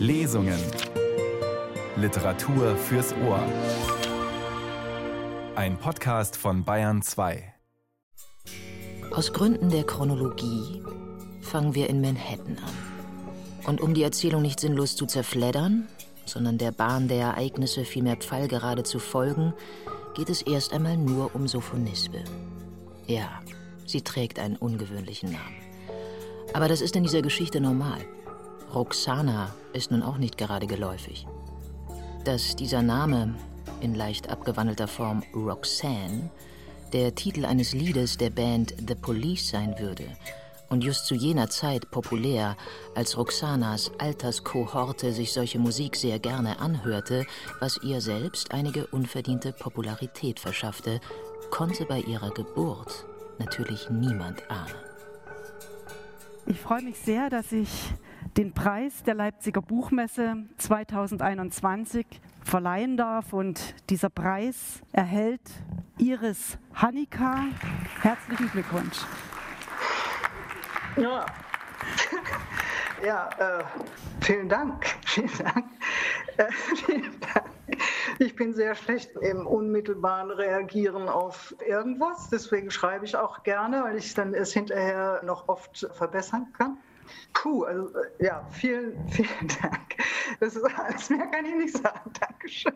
Lesungen. Literatur fürs Ohr. Ein Podcast von Bayern 2. Aus Gründen der Chronologie fangen wir in Manhattan an. Und um die Erzählung nicht sinnlos zu zerfleddern, sondern der Bahn der Ereignisse vielmehr pfeilgerade zu folgen, geht es erst einmal nur um Sophonisbe. Ja, sie trägt einen ungewöhnlichen Namen. Aber das ist in dieser Geschichte normal. Roxana ist nun auch nicht gerade geläufig. Dass dieser Name in leicht abgewandelter Form Roxanne der Titel eines Liedes der Band The Police sein würde und just zu jener Zeit populär, als Roxanas Alterskohorte sich solche Musik sehr gerne anhörte, was ihr selbst einige unverdiente Popularität verschaffte, konnte bei ihrer Geburt natürlich niemand ahnen. Ich freue mich sehr, dass ich den Preis der Leipziger Buchmesse 2021 verleihen darf. Und dieser Preis erhält Iris Hanika. Herzlichen Glückwunsch. Ja, ja äh, vielen Dank. Äh, vielen Dank. Ich bin sehr schlecht im unmittelbaren Reagieren auf irgendwas. Deswegen schreibe ich auch gerne, weil ich dann es hinterher noch oft verbessern kann. Puh, also äh, ja, vielen, vielen Dank. Das ist alles mehr kann ich nicht sagen. Dankeschön.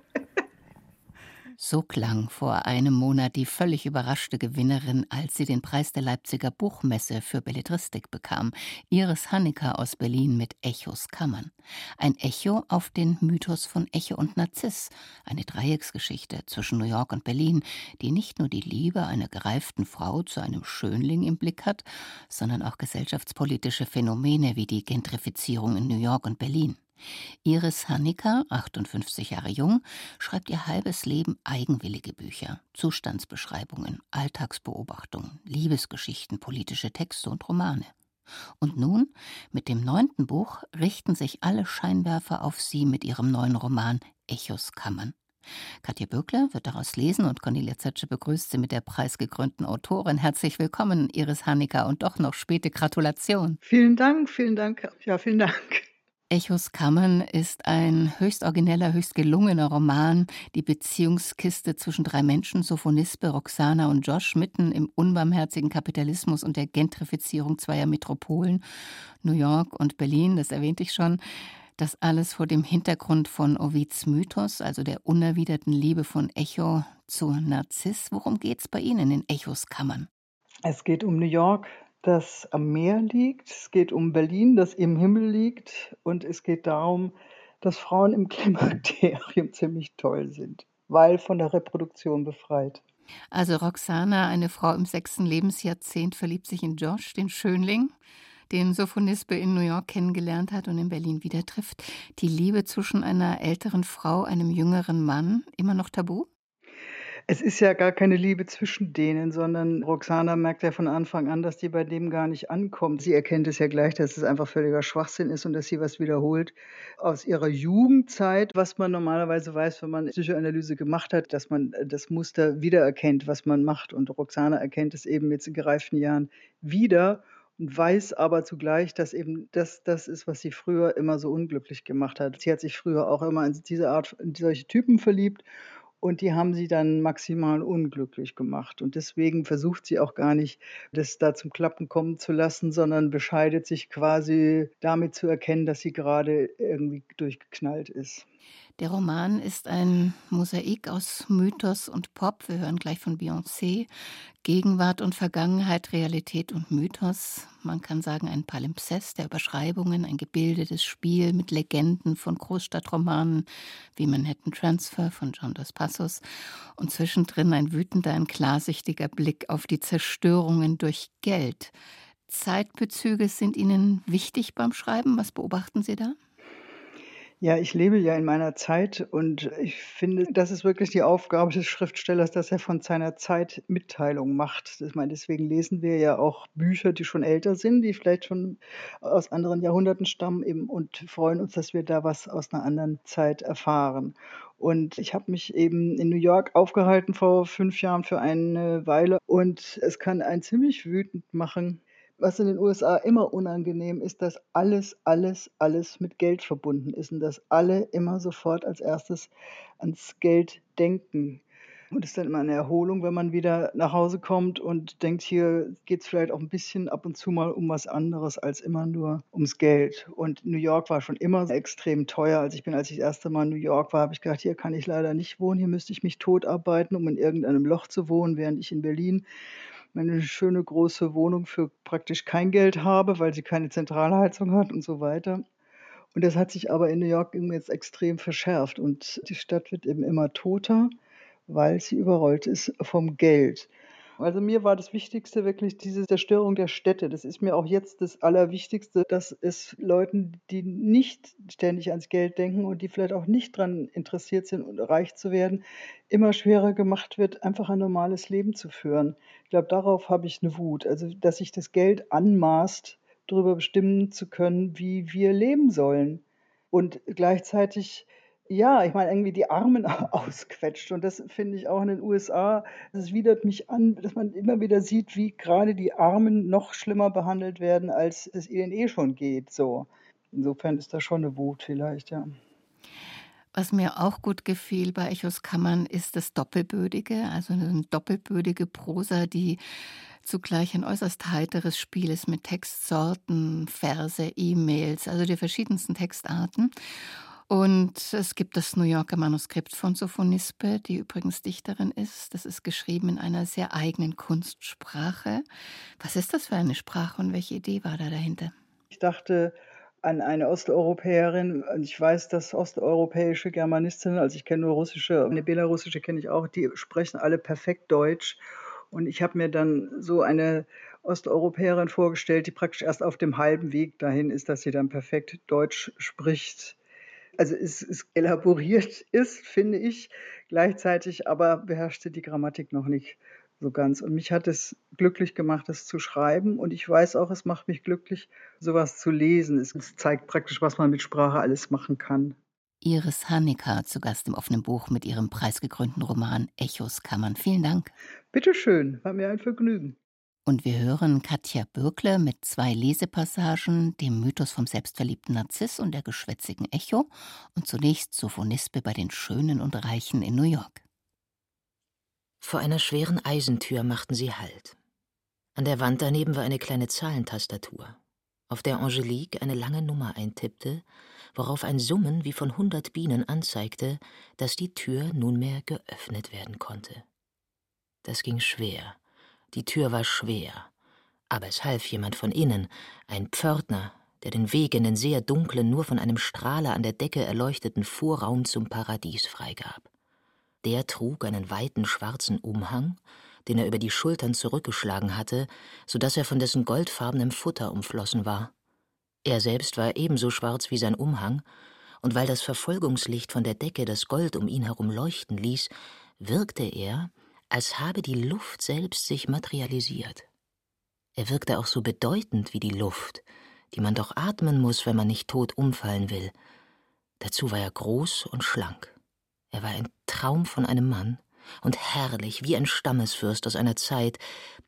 So klang vor einem Monat die völlig überraschte Gewinnerin, als sie den Preis der Leipziger Buchmesse für Belletristik bekam, Iris Hannecker aus Berlin mit Echos Kammern. Ein Echo auf den Mythos von Echo und Narziss, eine Dreiecksgeschichte zwischen New York und Berlin, die nicht nur die Liebe einer gereiften Frau zu einem Schönling im Blick hat, sondern auch gesellschaftspolitische Phänomene wie die Gentrifizierung in New York und Berlin. Iris Hanniker, 58 Jahre jung, schreibt ihr halbes Leben eigenwillige Bücher, Zustandsbeschreibungen, Alltagsbeobachtungen, Liebesgeschichten, politische Texte und Romane. Und nun, mit dem neunten Buch, richten sich alle Scheinwerfer auf sie mit ihrem neuen Roman Echos Kammern. Katja Böckler wird daraus lesen und Cornelia Zetsche begrüßt sie mit der preisgekrönten Autorin. Herzlich willkommen, Iris Hanniker, und doch noch späte Gratulation. Vielen Dank, vielen Dank. Ja, vielen Dank. Echos Kammern ist ein höchst origineller, höchst gelungener Roman, die Beziehungskiste zwischen drei Menschen, Sophonispe, Roxana und Josh, mitten im unbarmherzigen Kapitalismus und der Gentrifizierung zweier Metropolen, New York und Berlin, das erwähnte ich schon. Das alles vor dem Hintergrund von Ovids Mythos, also der unerwiderten Liebe von Echo zu Narziss. Worum geht es bei Ihnen in Echos Kammern? Es geht um New York, das am Meer liegt. Es geht um Berlin, das im Himmel liegt. Und es geht darum, dass Frauen im Klimakterium ziemlich toll sind, weil von der Reproduktion befreit. Also Roxana, eine Frau im sechsten Lebensjahrzehnt, verliebt sich in Josh, den Schönling, den Sophonisbe in New York kennengelernt hat und in Berlin wieder trifft. Die Liebe zwischen einer älteren Frau, einem jüngeren Mann, immer noch tabu? Es ist ja gar keine Liebe zwischen denen, sondern Roxana merkt ja von Anfang an, dass die bei dem gar nicht ankommt. Sie erkennt es ja gleich, dass es einfach völliger Schwachsinn ist und dass sie was wiederholt aus ihrer Jugendzeit, was man normalerweise weiß, wenn man Psychoanalyse gemacht hat, dass man das Muster wiedererkennt, was man macht. Und Roxana erkennt es eben jetzt in gereiften Jahren wieder und weiß aber zugleich, dass eben das das ist, was sie früher immer so unglücklich gemacht hat. Sie hat sich früher auch immer in diese Art in solche Typen verliebt und die haben sie dann maximal unglücklich gemacht. Und deswegen versucht sie auch gar nicht, das da zum Klappen kommen zu lassen, sondern bescheidet sich quasi damit zu erkennen, dass sie gerade irgendwie durchgeknallt ist. Der Roman ist ein Mosaik aus Mythos und Pop. Wir hören gleich von Beyoncé. Gegenwart und Vergangenheit, Realität und Mythos. Man kann sagen, ein Palimpsest der Überschreibungen, ein gebildetes Spiel mit Legenden von Großstadtromanen wie Manhattan Transfer von John Dos Passos und zwischendrin ein wütender, ein klarsichtiger Blick auf die Zerstörungen durch Geld. Zeitbezüge sind Ihnen wichtig beim Schreiben. Was beobachten Sie da? Ja, ich lebe ja in meiner Zeit und ich finde, das ist wirklich die Aufgabe des Schriftstellers, dass er von seiner Zeit Mitteilung macht. Ich meine, deswegen lesen wir ja auch Bücher, die schon älter sind, die vielleicht schon aus anderen Jahrhunderten stammen eben und freuen uns, dass wir da was aus einer anderen Zeit erfahren. Und ich habe mich eben in New York aufgehalten vor fünf Jahren für eine Weile und es kann einen ziemlich wütend machen, was in den USA immer unangenehm ist, dass alles, alles, alles mit Geld verbunden ist und dass alle immer sofort als erstes ans Geld denken. Und es ist dann immer eine Erholung, wenn man wieder nach Hause kommt und denkt, hier geht es vielleicht auch ein bisschen ab und zu mal um was anderes als immer nur ums Geld. Und New York war schon immer extrem teuer. Als ich bin, als ich das erste Mal in New York war, habe ich gedacht, hier kann ich leider nicht wohnen, hier müsste ich mich totarbeiten, um in irgendeinem Loch zu wohnen, während ich in Berlin eine schöne große Wohnung für praktisch kein Geld habe, weil sie keine Zentralheizung hat und so weiter. Und das hat sich aber in New York jetzt extrem verschärft und die Stadt wird eben immer toter weil sie überrollt ist vom Geld. Also mir war das Wichtigste wirklich diese Zerstörung der Städte. Das ist mir auch jetzt das Allerwichtigste, dass es Leuten, die nicht ständig ans Geld denken und die vielleicht auch nicht daran interessiert sind, reich zu werden, immer schwerer gemacht wird, einfach ein normales Leben zu führen. Ich glaube, darauf habe ich eine Wut. Also, dass sich das Geld anmaßt, darüber bestimmen zu können, wie wir leben sollen. Und gleichzeitig ja, ich meine, irgendwie die Armen ausquetscht. Und das finde ich auch in den USA, das widert mich an, dass man immer wieder sieht, wie gerade die Armen noch schlimmer behandelt werden, als es ihnen eh schon geht. So. Insofern ist da schon eine Wut vielleicht, ja. Was mir auch gut gefiel bei Echos Kammern ist das Doppelbödige, also eine doppelbödige Prosa, die zugleich ein äußerst heiteres Spiel ist mit Textsorten, Verse, E-Mails, also die verschiedensten Textarten. Und es gibt das New Yorker Manuskript von Sophonispe, die übrigens Dichterin ist. Das ist geschrieben in einer sehr eigenen Kunstsprache. Was ist das für eine Sprache und welche Idee war da dahinter? Ich dachte an eine Osteuropäerin. Ich weiß, dass osteuropäische Germanistinnen, also ich kenne nur russische, eine belarussische kenne ich auch, die sprechen alle perfekt Deutsch. Und ich habe mir dann so eine Osteuropäerin vorgestellt, die praktisch erst auf dem halben Weg dahin ist, dass sie dann perfekt Deutsch spricht also es, es elaboriert ist, finde ich, gleichzeitig aber beherrschte die Grammatik noch nicht so ganz. Und mich hat es glücklich gemacht, das zu schreiben. Und ich weiß auch, es macht mich glücklich, sowas zu lesen. Es zeigt praktisch, was man mit Sprache alles machen kann. Iris Hanecker zu Gast im offenen Buch mit ihrem preisgekrönten Roman Echos Kammern. Vielen Dank. Bitteschön, war mir ein Vergnügen. Und wir hören Katja Bürkle mit zwei Lesepassagen, dem Mythos vom selbstverliebten Narziss und der geschwätzigen Echo und zunächst Sophonispe bei den Schönen und Reichen in New York. Vor einer schweren Eisentür machten sie Halt. An der Wand daneben war eine kleine Zahlentastatur, auf der Angelique eine lange Nummer eintippte, worauf ein Summen wie von hundert Bienen anzeigte, dass die Tür nunmehr geöffnet werden konnte. Das ging schwer die Tür war schwer, aber es half jemand von innen, ein Pförtner, der den Weg in den sehr dunklen, nur von einem Strahler an der Decke erleuchteten Vorraum zum Paradies freigab. Der trug einen weiten schwarzen Umhang, den er über die Schultern zurückgeschlagen hatte, so dass er von dessen goldfarbenem Futter umflossen war. Er selbst war ebenso schwarz wie sein Umhang, und weil das Verfolgungslicht von der Decke das Gold um ihn herum leuchten ließ, wirkte er, als habe die Luft selbst sich materialisiert. Er wirkte auch so bedeutend wie die Luft, die man doch atmen muss, wenn man nicht tot umfallen will. Dazu war er groß und schlank. Er war ein Traum von einem Mann und herrlich wie ein Stammesfürst aus einer Zeit,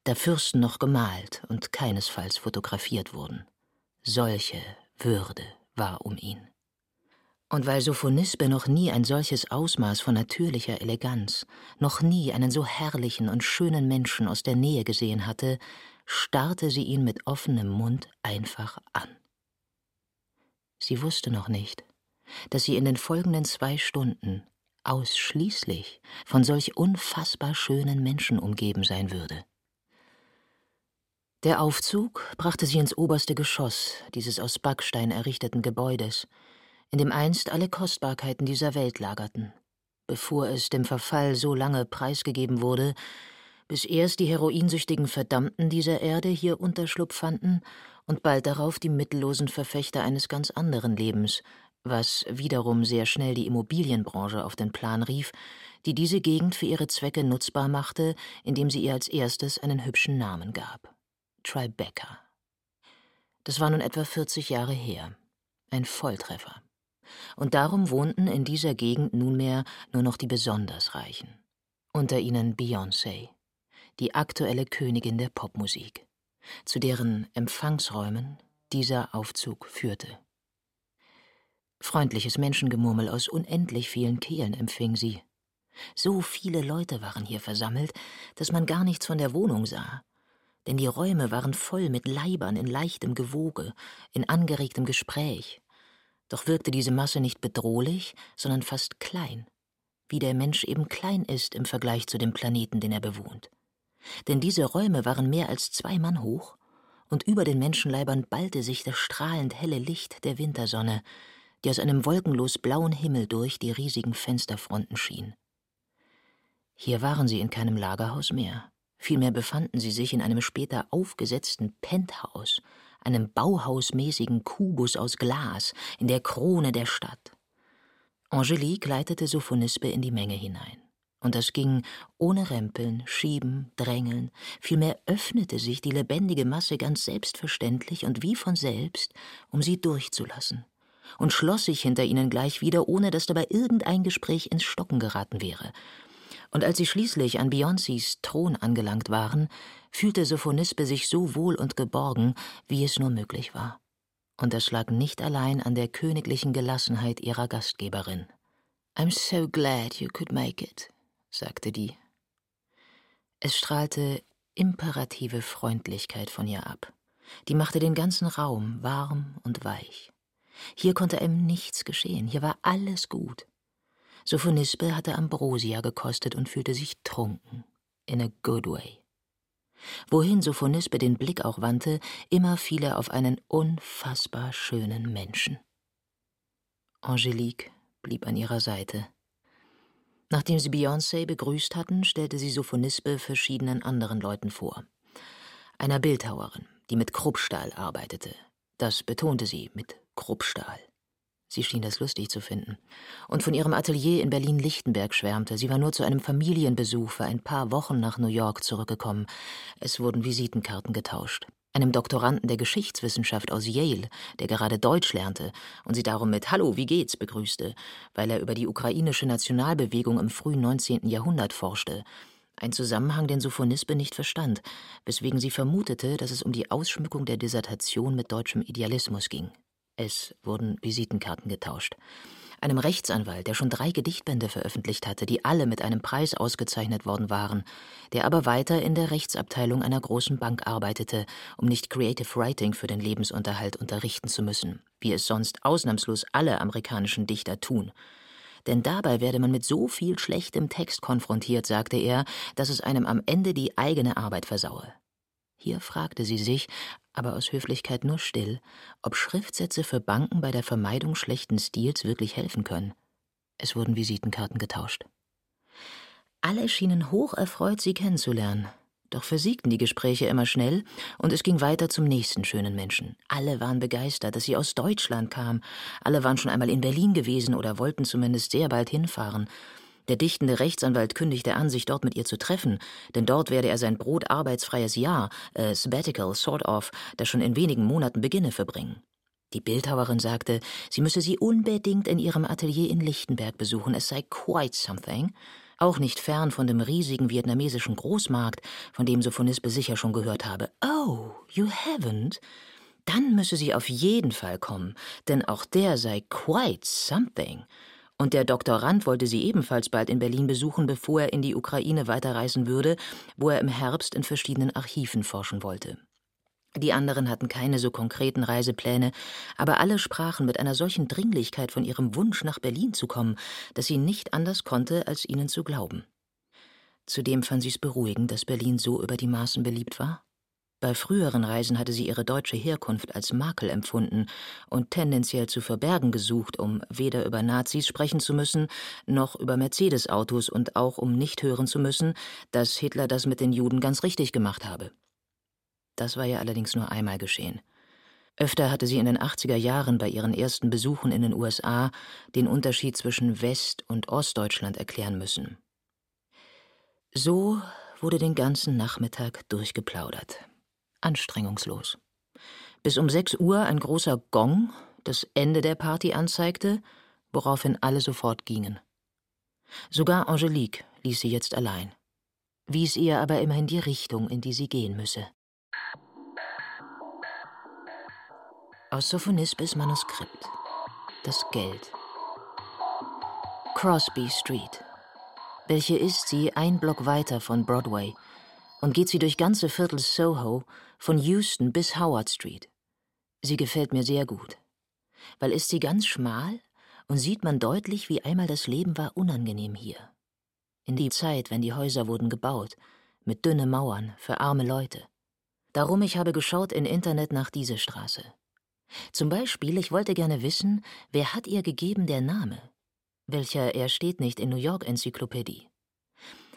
da Fürsten noch gemalt und keinesfalls fotografiert wurden. Solche Würde war um ihn. Und weil Sophonisbe noch nie ein solches Ausmaß von natürlicher Eleganz, noch nie einen so herrlichen und schönen Menschen aus der Nähe gesehen hatte, starrte sie ihn mit offenem Mund einfach an. Sie wusste noch nicht, dass sie in den folgenden zwei Stunden ausschließlich von solch unfassbar schönen Menschen umgeben sein würde. Der Aufzug brachte sie ins oberste Geschoss dieses aus Backstein errichteten Gebäudes, in dem einst alle Kostbarkeiten dieser Welt lagerten, bevor es dem Verfall so lange preisgegeben wurde, bis erst die heroinsüchtigen Verdammten dieser Erde hier Unterschlupf fanden und bald darauf die mittellosen Verfechter eines ganz anderen Lebens, was wiederum sehr schnell die Immobilienbranche auf den Plan rief, die diese Gegend für ihre Zwecke nutzbar machte, indem sie ihr als erstes einen hübschen Namen gab. Tribeca. Das war nun etwa 40 Jahre her. Ein Volltreffer und darum wohnten in dieser Gegend nunmehr nur noch die besonders Reichen. Unter ihnen Beyoncé, die aktuelle Königin der Popmusik. zu deren Empfangsräumen dieser Aufzug führte. Freundliches Menschengemurmel aus unendlich vielen Kehlen empfing sie. So viele Leute waren hier versammelt, dass man gar nichts von der Wohnung sah, denn die Räume waren voll mit Leibern in leichtem Gewoge, in angeregtem Gespräch. Doch wirkte diese Masse nicht bedrohlich, sondern fast klein, wie der Mensch eben klein ist im Vergleich zu dem Planeten, den er bewohnt. Denn diese Räume waren mehr als zwei Mann hoch, und über den Menschenleibern ballte sich das strahlend helle Licht der Wintersonne, die aus einem wolkenlos blauen Himmel durch die riesigen Fensterfronten schien. Hier waren sie in keinem Lagerhaus mehr. Vielmehr befanden sie sich in einem später aufgesetzten Penthouse, einem bauhausmäßigen Kubus aus Glas in der Krone der Stadt. Angelique leitete Sophonispe in die Menge hinein. Und das ging ohne Rempeln, Schieben, Drängeln. Vielmehr öffnete sich die lebendige Masse ganz selbstverständlich und wie von selbst, um sie durchzulassen. Und schloss sich hinter ihnen gleich wieder, ohne dass dabei irgendein Gespräch ins Stocken geraten wäre. Und als sie schließlich an Beyoncés Thron angelangt waren, fühlte Sophonispe sich so wohl und geborgen, wie es nur möglich war. Und das lag nicht allein an der königlichen Gelassenheit ihrer Gastgeberin. I'm so glad you could make it, sagte die. Es strahlte imperative Freundlichkeit von ihr ab. Die machte den ganzen Raum warm und weich. Hier konnte einem nichts geschehen, hier war alles gut. Sophonispe hatte Ambrosia gekostet und fühlte sich trunken. In a good way. Wohin Sophonispe den Blick auch wandte, immer fiel er auf einen unfassbar schönen Menschen. Angelique blieb an ihrer Seite. Nachdem sie Beyoncé begrüßt hatten, stellte sie Sophonispe verschiedenen anderen Leuten vor. Einer Bildhauerin, die mit Kruppstahl arbeitete. Das betonte sie mit Kruppstahl. Sie schien das lustig zu finden. Und von ihrem Atelier in Berlin-Lichtenberg schwärmte. Sie war nur zu einem Familienbesuch für ein paar Wochen nach New York zurückgekommen. Es wurden Visitenkarten getauscht. Einem Doktoranden der Geschichtswissenschaft aus Yale, der gerade Deutsch lernte und sie darum mit Hallo, wie geht's begrüßte, weil er über die ukrainische Nationalbewegung im frühen 19. Jahrhundert forschte. Ein Zusammenhang, den Sophonispe nicht verstand, weswegen sie vermutete, dass es um die Ausschmückung der Dissertation mit deutschem Idealismus ging. Es wurden Visitenkarten getauscht. Einem Rechtsanwalt, der schon drei Gedichtbände veröffentlicht hatte, die alle mit einem Preis ausgezeichnet worden waren, der aber weiter in der Rechtsabteilung einer großen Bank arbeitete, um nicht Creative Writing für den Lebensunterhalt unterrichten zu müssen, wie es sonst ausnahmslos alle amerikanischen Dichter tun. Denn dabei werde man mit so viel schlechtem Text konfrontiert, sagte er, dass es einem am Ende die eigene Arbeit versaue. Hier fragte sie sich, aber aus Höflichkeit nur still, ob Schriftsätze für Banken bei der Vermeidung schlechten Stils wirklich helfen können. Es wurden Visitenkarten getauscht. Alle schienen hocherfreut, sie kennenzulernen. Doch versiegten die Gespräche immer schnell und es ging weiter zum nächsten schönen Menschen. Alle waren begeistert, dass sie aus Deutschland kam. Alle waren schon einmal in Berlin gewesen oder wollten zumindest sehr bald hinfahren. Der dichtende Rechtsanwalt kündigte an, sich dort mit ihr zu treffen, denn dort werde er sein brotarbeitsfreies Jahr, äh, Sabbatical, sort of, das schon in wenigen Monaten beginne, verbringen. Die Bildhauerin sagte, sie müsse sie unbedingt in ihrem Atelier in Lichtenberg besuchen, es sei quite something. Auch nicht fern von dem riesigen vietnamesischen Großmarkt, von dem Sophonisbe sicher schon gehört habe. Oh, you haven't? Dann müsse sie auf jeden Fall kommen, denn auch der sei quite something und der Doktorand wollte sie ebenfalls bald in Berlin besuchen, bevor er in die Ukraine weiterreisen würde, wo er im Herbst in verschiedenen Archiven forschen wollte. Die anderen hatten keine so konkreten Reisepläne, aber alle sprachen mit einer solchen Dringlichkeit von ihrem Wunsch, nach Berlin zu kommen, dass sie nicht anders konnte, als ihnen zu glauben. Zudem fand sie es beruhigend, dass Berlin so über die Maßen beliebt war bei früheren Reisen hatte sie ihre deutsche Herkunft als Makel empfunden und tendenziell zu verbergen gesucht, um weder über Nazis sprechen zu müssen, noch über Mercedes-Autos und auch um nicht hören zu müssen, dass Hitler das mit den Juden ganz richtig gemacht habe. Das war ja allerdings nur einmal geschehen. Öfter hatte sie in den 80er Jahren bei ihren ersten Besuchen in den USA den Unterschied zwischen West- und Ostdeutschland erklären müssen. So wurde den ganzen Nachmittag durchgeplaudert anstrengungslos. Bis um sechs Uhr ein großer Gong das Ende der Party anzeigte, woraufhin alle sofort gingen. Sogar Angelique ließ sie jetzt allein, wies ihr aber immerhin die Richtung, in die sie gehen müsse. Aus Sophonispes Manuskript. Das Geld. Crosby Street. Welche ist sie ein Block weiter von Broadway und geht sie durch ganze Viertel Soho von Houston bis Howard Street. Sie gefällt mir sehr gut. Weil ist sie ganz schmal und sieht man deutlich, wie einmal das Leben war unangenehm hier. In die Zeit, wenn die Häuser wurden gebaut, mit dünnen Mauern für arme Leute. Darum ich habe geschaut in Internet nach dieser Straße. Zum Beispiel, ich wollte gerne wissen, wer hat ihr gegeben der Name? Welcher er steht nicht in New York Enzyklopädie.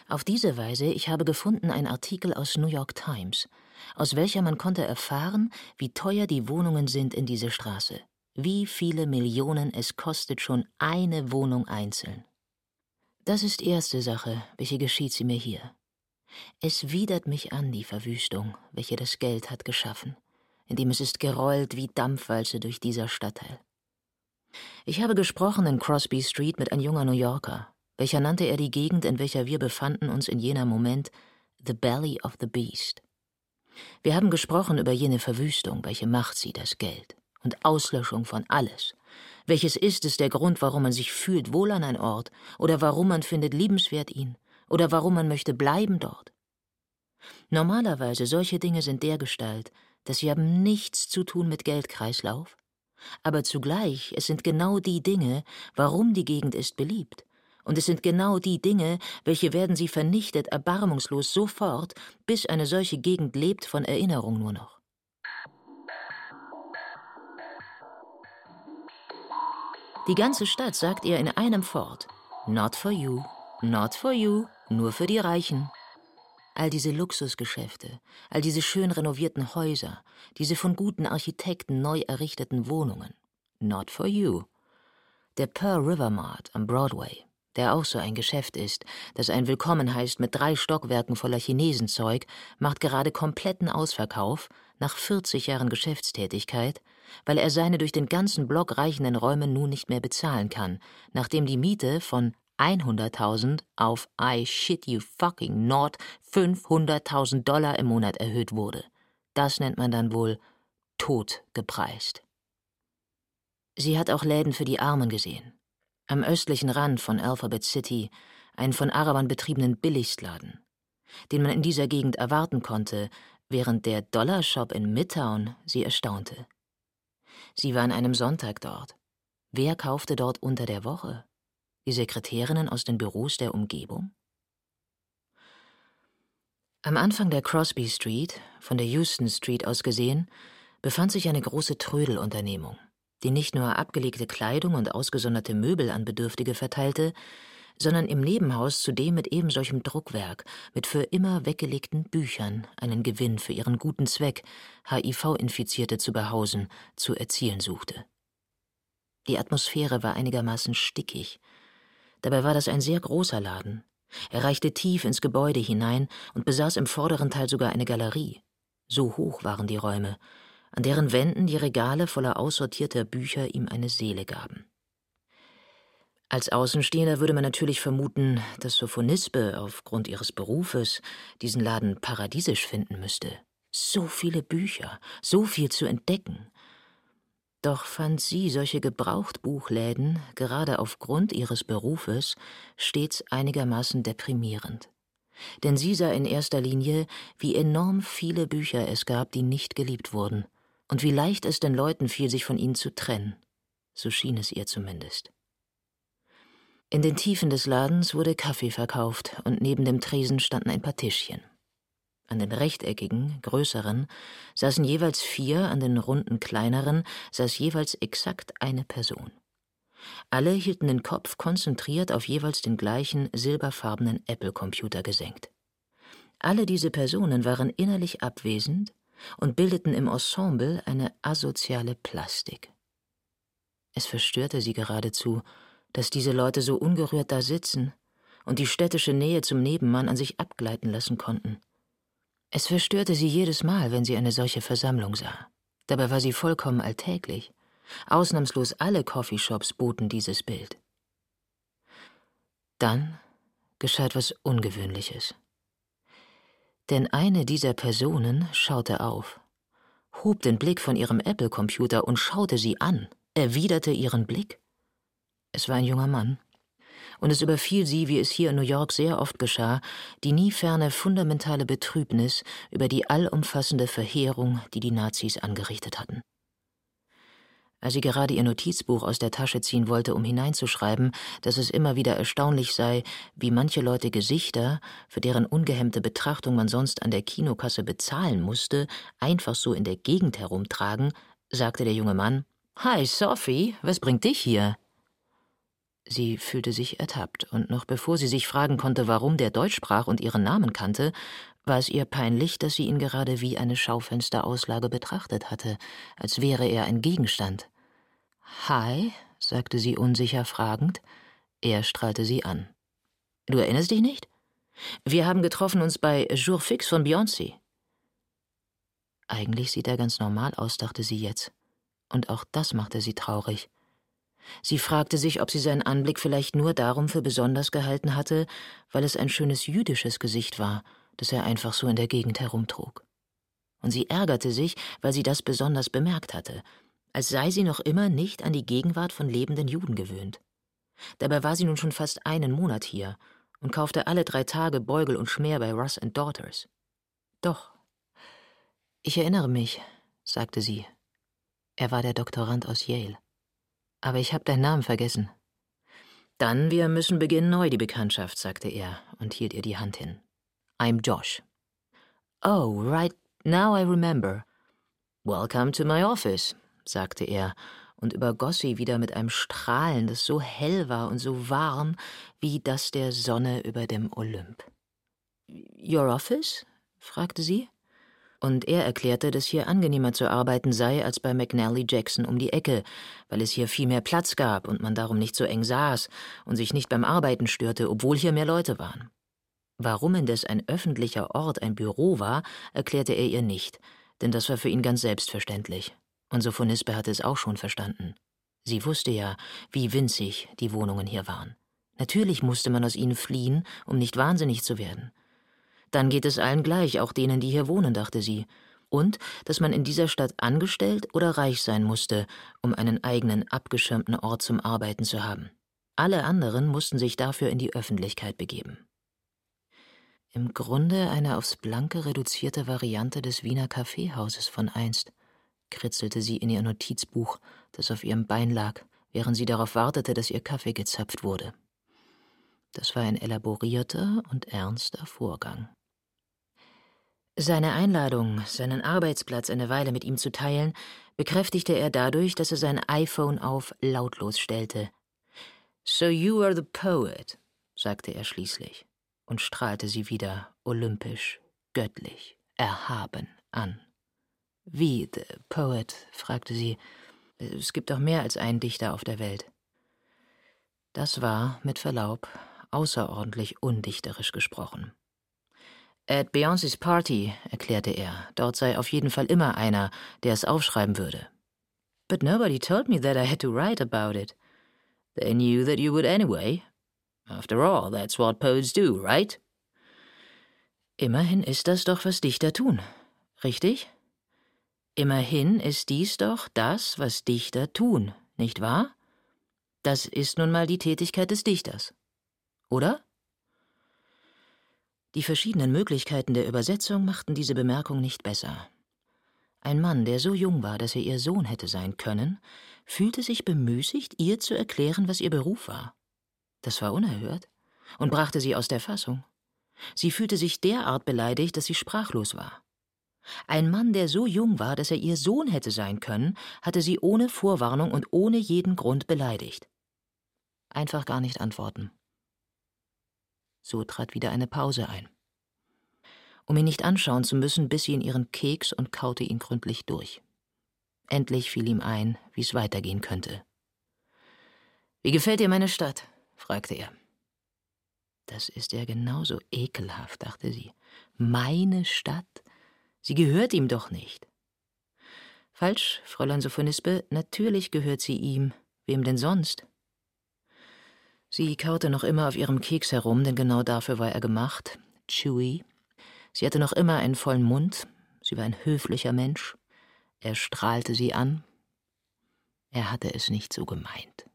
Auf diese Weise, ich habe gefunden einen Artikel aus New York Times, aus welcher man konnte erfahren, wie teuer die Wohnungen sind in dieser Straße, wie viele Millionen es kostet schon eine Wohnung einzeln. Das ist erste Sache, welche geschieht sie mir hier. Es widert mich an, die Verwüstung, welche das Geld hat geschaffen, indem es ist gerollt wie Dampfwalze durch dieser Stadtteil. Ich habe gesprochen in Crosby Street mit ein junger New Yorker, welcher nannte er die Gegend, in welcher wir befanden uns in jener Moment The Belly of the Beast. Wir haben gesprochen über jene Verwüstung, welche macht sie das Geld und Auslöschung von alles. Welches ist es der Grund, warum man sich fühlt wohl an ein Ort oder warum man findet liebenswert ihn oder warum man möchte bleiben dort? Normalerweise solche Dinge sind dergestalt, dass sie haben nichts zu tun mit Geldkreislauf, aber zugleich es sind genau die Dinge, warum die Gegend ist beliebt. Und es sind genau die Dinge, welche werden sie vernichtet, erbarmungslos sofort, bis eine solche Gegend lebt von Erinnerung nur noch. Die ganze Stadt sagt ihr in einem Fort: Not for you, not for you, nur für die Reichen. All diese Luxusgeschäfte, all diese schön renovierten Häuser, diese von guten Architekten neu errichteten Wohnungen. Not for you. Der Pearl River Mart am Broadway, der auch so ein Geschäft ist, das ein Willkommen heißt mit drei Stockwerken voller Chinesenzeug, macht gerade kompletten Ausverkauf nach 40 Jahren Geschäftstätigkeit, weil er seine durch den ganzen Block reichenden Räume nun nicht mehr bezahlen kann, nachdem die Miete von 100.000 auf I shit you fucking not 500.000 Dollar im Monat erhöht wurde. Das nennt man dann wohl tot gepreist. Sie hat auch Läden für die Armen gesehen. Am östlichen Rand von Alphabet City einen von Arabern betriebenen Billigstladen, den man in dieser Gegend erwarten konnte, während der Dollarshop in Midtown sie erstaunte. Sie war an einem Sonntag dort. Wer kaufte dort unter der Woche? die Sekretärinnen aus den Büros der Umgebung? Am Anfang der Crosby Street, von der Houston Street aus gesehen, befand sich eine große Trödelunternehmung, die nicht nur abgelegte Kleidung und ausgesonderte Möbel an Bedürftige verteilte, sondern im Nebenhaus zudem mit ebensolchem Druckwerk, mit für immer weggelegten Büchern einen Gewinn für ihren guten Zweck, HIV-Infizierte zu behausen, zu erzielen suchte. Die Atmosphäre war einigermaßen stickig, Dabei war das ein sehr großer Laden. Er reichte tief ins Gebäude hinein und besaß im vorderen Teil sogar eine Galerie. So hoch waren die Räume, an deren Wänden die Regale voller aussortierter Bücher ihm eine Seele gaben. Als Außenstehender würde man natürlich vermuten, dass Sophonisbe aufgrund ihres Berufes diesen Laden paradiesisch finden müsste. So viele Bücher, so viel zu entdecken, doch fand sie solche Gebrauchtbuchläden, gerade aufgrund ihres Berufes, stets einigermaßen deprimierend. Denn sie sah in erster Linie, wie enorm viele Bücher es gab, die nicht geliebt wurden, und wie leicht es den Leuten fiel, sich von ihnen zu trennen. So schien es ihr zumindest. In den Tiefen des Ladens wurde Kaffee verkauft, und neben dem Tresen standen ein paar Tischchen. An den rechteckigen, größeren, saßen jeweils vier, an den runden, kleineren saß jeweils exakt eine Person. Alle hielten den Kopf konzentriert auf jeweils den gleichen silberfarbenen Apple-Computer gesenkt. Alle diese Personen waren innerlich abwesend und bildeten im Ensemble eine asoziale Plastik. Es verstörte sie geradezu, dass diese Leute so ungerührt da sitzen und die städtische Nähe zum Nebenmann an sich abgleiten lassen konnten. Es verstörte sie jedes Mal, wenn sie eine solche Versammlung sah. Dabei war sie vollkommen alltäglich. Ausnahmslos alle Coffeeshops boten dieses Bild. Dann geschah etwas Ungewöhnliches. Denn eine dieser Personen schaute auf, hob den Blick von ihrem Apple-Computer und schaute sie an, erwiderte ihren Blick. Es war ein junger Mann. Und es überfiel sie, wie es hier in New York sehr oft geschah, die nie ferne fundamentale Betrübnis über die allumfassende Verheerung, die die Nazis angerichtet hatten. Als sie gerade ihr Notizbuch aus der Tasche ziehen wollte, um hineinzuschreiben, dass es immer wieder erstaunlich sei, wie manche Leute Gesichter, für deren ungehemmte Betrachtung man sonst an der Kinokasse bezahlen musste, einfach so in der Gegend herumtragen, sagte der junge Mann Hi, Sophie, was bringt dich hier? Sie fühlte sich ertappt, und noch bevor sie sich fragen konnte, warum der Deutsch sprach und ihren Namen kannte, war es ihr peinlich, dass sie ihn gerade wie eine Schaufensterauslage betrachtet hatte, als wäre er ein Gegenstand. Hi, sagte sie unsicher fragend. Er strahlte sie an. Du erinnerst dich nicht? Wir haben getroffen uns bei Jour Fix von Beyoncé. Eigentlich sieht er ganz normal aus, dachte sie jetzt. Und auch das machte sie traurig. Sie fragte sich, ob sie seinen Anblick vielleicht nur darum für besonders gehalten hatte, weil es ein schönes jüdisches Gesicht war, das er einfach so in der Gegend herumtrug. Und sie ärgerte sich, weil sie das besonders bemerkt hatte, als sei sie noch immer nicht an die Gegenwart von lebenden Juden gewöhnt. Dabei war sie nun schon fast einen Monat hier und kaufte alle drei Tage Beugel und Schmer bei Russ and Daughters. Doch, ich erinnere mich, sagte sie. Er war der Doktorand aus Yale. Aber ich habe deinen Namen vergessen. Dann, wir müssen beginnen neu die Bekanntschaft, sagte er und hielt ihr die Hand hin. I'm Josh. Oh, right, now I remember. Welcome to my office, sagte er und übergoss sie wieder mit einem Strahlen, das so hell war und so warm wie das der Sonne über dem Olymp. Your office? fragte sie und er erklärte, dass hier angenehmer zu arbeiten sei als bei McNally Jackson um die Ecke, weil es hier viel mehr Platz gab und man darum nicht so eng saß und sich nicht beim Arbeiten störte, obwohl hier mehr Leute waren. Warum indes ein öffentlicher Ort ein Büro war, erklärte er ihr nicht, denn das war für ihn ganz selbstverständlich. Und Sophonisbe hatte es auch schon verstanden. Sie wusste ja, wie winzig die Wohnungen hier waren. Natürlich musste man aus ihnen fliehen, um nicht wahnsinnig zu werden. Dann geht es allen gleich, auch denen, die hier wohnen, dachte sie. Und dass man in dieser Stadt angestellt oder reich sein musste, um einen eigenen abgeschirmten Ort zum Arbeiten zu haben. Alle anderen mussten sich dafür in die Öffentlichkeit begeben. Im Grunde eine aufs Blanke reduzierte Variante des Wiener Kaffeehauses von einst, kritzelte sie in ihr Notizbuch, das auf ihrem Bein lag, während sie darauf wartete, dass ihr Kaffee gezapft wurde. Das war ein elaborierter und ernster Vorgang. Seine Einladung, seinen Arbeitsplatz eine Weile mit ihm zu teilen, bekräftigte er dadurch, dass er sein iPhone auf lautlos stellte. So you are the poet, sagte er schließlich und strahlte sie wieder olympisch, göttlich, erhaben an. Wie the poet? fragte sie. Es gibt doch mehr als einen Dichter auf der Welt. Das war, mit Verlaub, außerordentlich undichterisch gesprochen. At Beyoncés Party, erklärte er, dort sei auf jeden Fall immer einer, der es aufschreiben würde. But nobody told me that I had to write about it. They knew that you would anyway. After all, that's what poets do, right? Immerhin ist das doch, was Dichter tun, richtig? Immerhin ist dies doch das, was Dichter tun, nicht wahr? Das ist nun mal die Tätigkeit des Dichters. Oder? Die verschiedenen Möglichkeiten der Übersetzung machten diese Bemerkung nicht besser. Ein Mann, der so jung war, dass er ihr Sohn hätte sein können, fühlte sich bemüßigt, ihr zu erklären, was ihr Beruf war. Das war unerhört und brachte sie aus der Fassung. Sie fühlte sich derart beleidigt, dass sie sprachlos war. Ein Mann, der so jung war, dass er ihr Sohn hätte sein können, hatte sie ohne Vorwarnung und ohne jeden Grund beleidigt. Einfach gar nicht antworten. So trat wieder eine Pause ein. Um ihn nicht anschauen zu müssen, biss sie in ihren Keks und kaute ihn gründlich durch. Endlich fiel ihm ein, wie es weitergehen könnte. Wie gefällt dir meine Stadt? Fragte er. Das ist ja genauso ekelhaft, dachte sie. Meine Stadt? Sie gehört ihm doch nicht. Falsch, Fräulein Sophonisbe, natürlich gehört sie ihm. Wem denn sonst? Sie kaute noch immer auf ihrem Keks herum, denn genau dafür war er gemacht. Chewy. Sie hatte noch immer einen vollen Mund. Sie war ein höflicher Mensch. Er strahlte sie an. Er hatte es nicht so gemeint.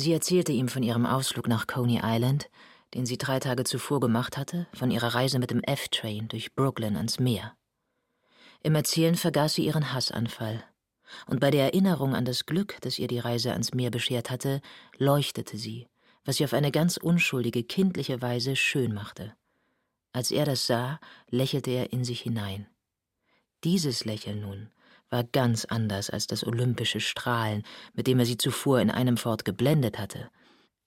Sie erzählte ihm von ihrem Ausflug nach Coney Island, den sie drei Tage zuvor gemacht hatte, von ihrer Reise mit dem F-Train durch Brooklyn ans Meer. Im Erzählen vergaß sie ihren Hassanfall, und bei der Erinnerung an das Glück, das ihr die Reise ans Meer beschert hatte, leuchtete sie, was sie auf eine ganz unschuldige, kindliche Weise schön machte. Als er das sah, lächelte er in sich hinein. Dieses Lächeln nun war ganz anders als das olympische Strahlen, mit dem er sie zuvor in einem Fort geblendet hatte,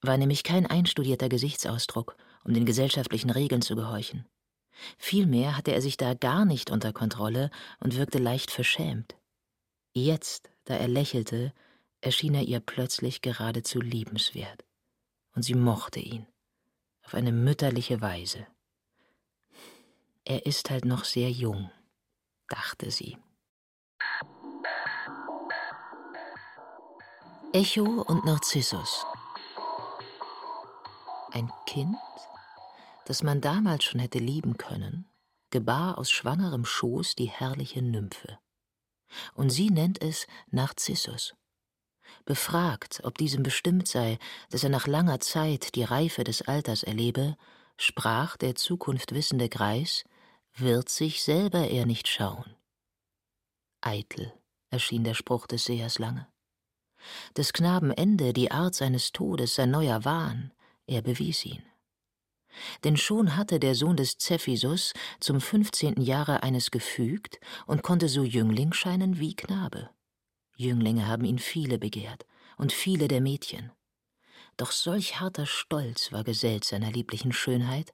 war nämlich kein einstudierter Gesichtsausdruck, um den gesellschaftlichen Regeln zu gehorchen. Vielmehr hatte er sich da gar nicht unter Kontrolle und wirkte leicht verschämt. Jetzt, da er lächelte, erschien er ihr plötzlich geradezu liebenswert. Und sie mochte ihn. Auf eine mütterliche Weise. Er ist halt noch sehr jung, dachte sie. Echo und Narzissus. Ein Kind, das man damals schon hätte lieben können, gebar aus schwangerem Schoß die herrliche Nymphe. Und sie nennt es Narzissus. Befragt, ob diesem bestimmt sei, dass er nach langer Zeit die Reife des Alters erlebe, sprach der Zukunft wissende Greis, wird sich selber er nicht schauen. Eitel erschien der Spruch des Sehers lange. Des Knaben Ende, die Art seines Todes, sein neuer Wahn, er bewies ihn. Denn schon hatte der Sohn des Zephysus zum fünfzehnten Jahre eines gefügt und konnte so Jüngling scheinen wie Knabe. Jünglinge haben ihn viele begehrt und viele der Mädchen. Doch solch harter Stolz war gesellt seiner lieblichen Schönheit,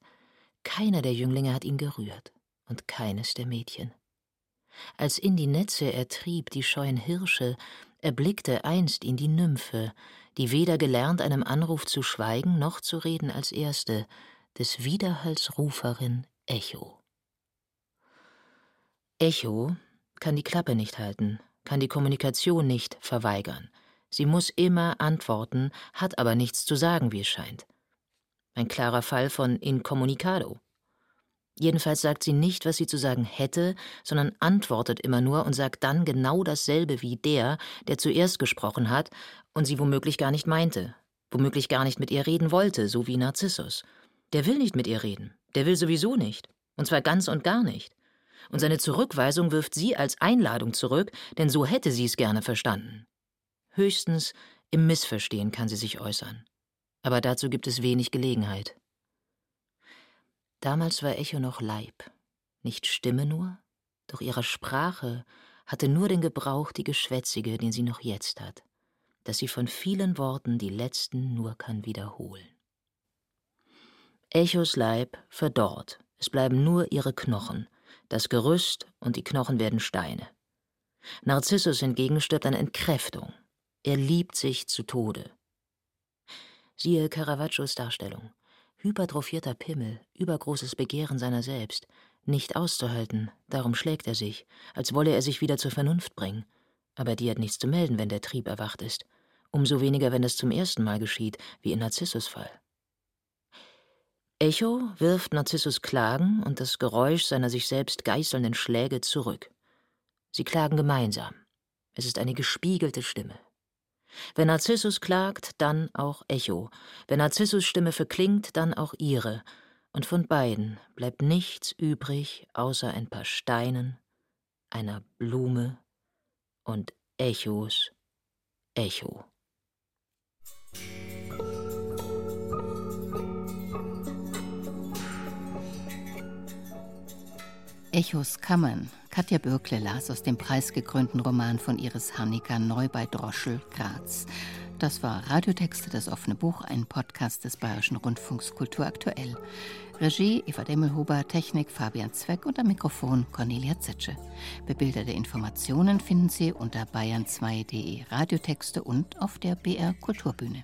keiner der Jünglinge hat ihn gerührt und keines der Mädchen. Als in die Netze er trieb die scheuen Hirsche, erblickte einst ihn die Nymphe, die weder gelernt, einem Anruf zu schweigen noch zu reden als erste, des Widerhalls Ruferin Echo. Echo kann die Klappe nicht halten, kann die Kommunikation nicht verweigern. Sie muss immer antworten, hat aber nichts zu sagen, wie es scheint. Ein klarer Fall von Incommunicado. Jedenfalls sagt sie nicht, was sie zu sagen hätte, sondern antwortet immer nur und sagt dann genau dasselbe wie der, der zuerst gesprochen hat und sie womöglich gar nicht meinte, womöglich gar nicht mit ihr reden wollte, so wie Narzissus. Der will nicht mit ihr reden, der will sowieso nicht, und zwar ganz und gar nicht. Und seine Zurückweisung wirft sie als Einladung zurück, denn so hätte sie es gerne verstanden. Höchstens im Missverstehen kann sie sich äußern. Aber dazu gibt es wenig Gelegenheit. Damals war Echo noch Leib, nicht Stimme nur, doch ihrer Sprache hatte nur den Gebrauch die Geschwätzige, den sie noch jetzt hat, dass sie von vielen Worten die letzten nur kann wiederholen. Echos Leib verdorrt, es bleiben nur ihre Knochen, das Gerüst und die Knochen werden Steine. Narzissus hingegen stirbt an Entkräftung. Er liebt sich zu Tode. Siehe Caravaggios Darstellung hypertrophierter Pimmel, übergroßes Begehren seiner selbst, nicht auszuhalten, darum schlägt er sich, als wolle er sich wieder zur Vernunft bringen. Aber die hat nichts zu melden, wenn der Trieb erwacht ist. Umso weniger, wenn es zum ersten Mal geschieht, wie in Narzissus Fall. Echo wirft Narzissus Klagen und das Geräusch seiner sich selbst geißelnden Schläge zurück. Sie klagen gemeinsam. Es ist eine gespiegelte Stimme. Wenn Narzissus klagt, dann auch Echo. Wenn Narzissus Stimme verklingt, dann auch ihre. Und von beiden bleibt nichts übrig, außer ein paar Steinen, einer Blume und Echos Echo. Echos Kammern Katja Bürkle las aus dem preisgekrönten Roman von Iris Harnicker Neu bei Droschel, Graz. Das war Radiotexte, das offene Buch, ein Podcast des Bayerischen Rundfunks Kultur aktuell. Regie Eva Demmelhuber, Technik Fabian Zweck und am Mikrofon Cornelia Zetsche. Bebilderte Informationen finden Sie unter bayern2.de Radiotexte und auf der BR Kulturbühne.